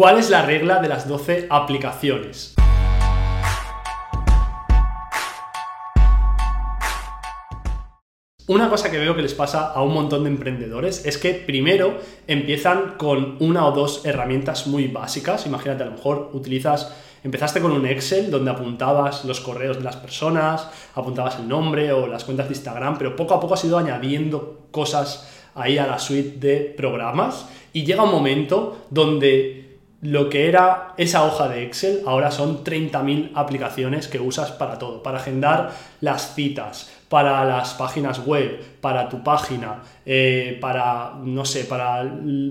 ¿Cuál es la regla de las 12 aplicaciones? Una cosa que veo que les pasa a un montón de emprendedores es que primero empiezan con una o dos herramientas muy básicas. Imagínate, a lo mejor utilizas, empezaste con un Excel donde apuntabas los correos de las personas, apuntabas el nombre o las cuentas de Instagram, pero poco a poco has ido añadiendo cosas ahí a la suite de programas y llega un momento donde lo que era esa hoja de Excel ahora son 30.000 aplicaciones que usas para todo, para agendar las citas, para las páginas web, para tu página, eh, para, no sé, para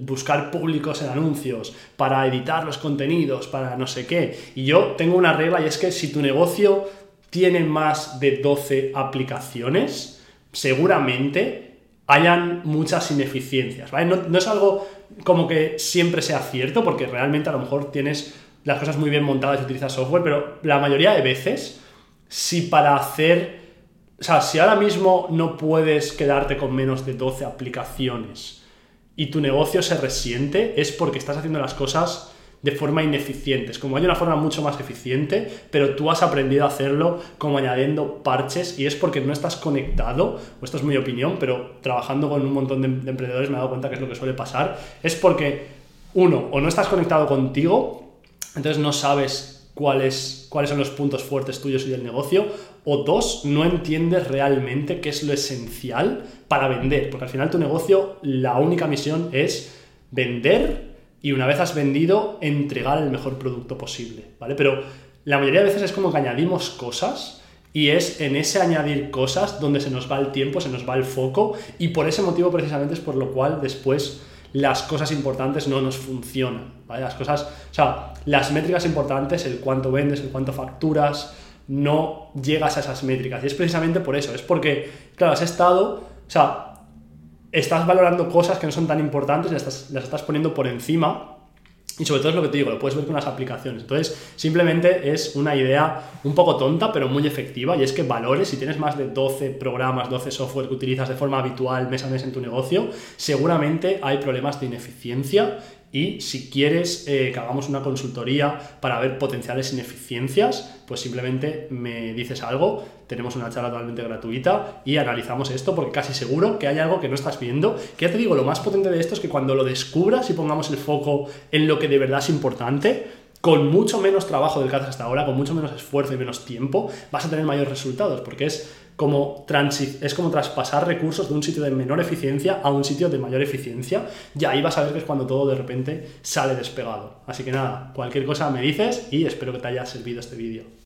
buscar públicos en anuncios, para editar los contenidos, para no sé qué. Y yo tengo una regla y es que si tu negocio tiene más de 12 aplicaciones, seguramente hayan muchas ineficiencias, ¿vale? No, es algo como que siempre sea cierto, porque realmente a lo mejor tienes las cosas muy bien montadas y utilizas software, pero la mayoría de veces, si para hacer, o sea, si ahora mismo no puedes quedarte con menos de 12 aplicaciones y tu negocio se resiente, es porque estás haciendo las cosas de forma ineficiente. Es como hay una forma mucho más eficiente, pero tú has aprendido a hacerlo como añadiendo parches y es porque no estás conectado, o esto es mi opinión, pero trabajando con un montón de, emprendedores me he dado cuenta que es lo que suele pasar, es porque uno, o no estás conectado contigo, entonces no sabes cuáles, cuáles son los puntos fuertes tuyos y del negocio, o dos, no entiendes realmente qué es lo esencial para vender, porque al final tu negocio, la única misión es vender y una vez has vendido, entregar el mejor producto posible, ¿vale? Pero la mayoría de veces es como que añadimos cosas y es en ese añadir cosas donde se nos va el tiempo, se nos va el foco y por ese motivo precisamente es por lo cual después las cosas importantes no nos funcionan, ¿vale? Las cosas, o sea, las métricas importantes, el cuánto vendes, el cuánto facturas, no llegas a esas métricas. Y es precisamente por eso, es porque, claro, has estado, o sea, estás valorando cosas que no son tan importantes, las estás, las estás poniendo por encima. Y sobre todo es lo que te digo, lo puedes ver con las aplicaciones. Entonces, simplemente es una idea un poco tonta, pero muy efectiva. Y es que valores, si tienes más de 12 programas, 12 software que utilizas de forma habitual mes a mes en tu negocio, seguramente hay problemas de ineficiencia y si quieres eh, que hagamos una consultoría para ver potenciales ineficiencias, pues simplemente me dices algo, tenemos una charla totalmente gratuita y analizamos esto porque casi seguro que hay algo que no estás viendo. Que ya te digo, lo más potente de esto es que cuando lo descubras y pongamos el foco en lo que de verdad es importante, con mucho menos trabajo del que haces hasta ahora, con mucho menos esfuerzo y menos tiempo, vas a tener mayores resultados porque es como, es como traspasar recursos de un sitio de menor eficiencia a un sitio de mayor eficiencia y ahí vas a ver que es cuando todo de repente sale despegado. Así que nada, cualquier cosa me dices y espero que te haya servido este vídeo.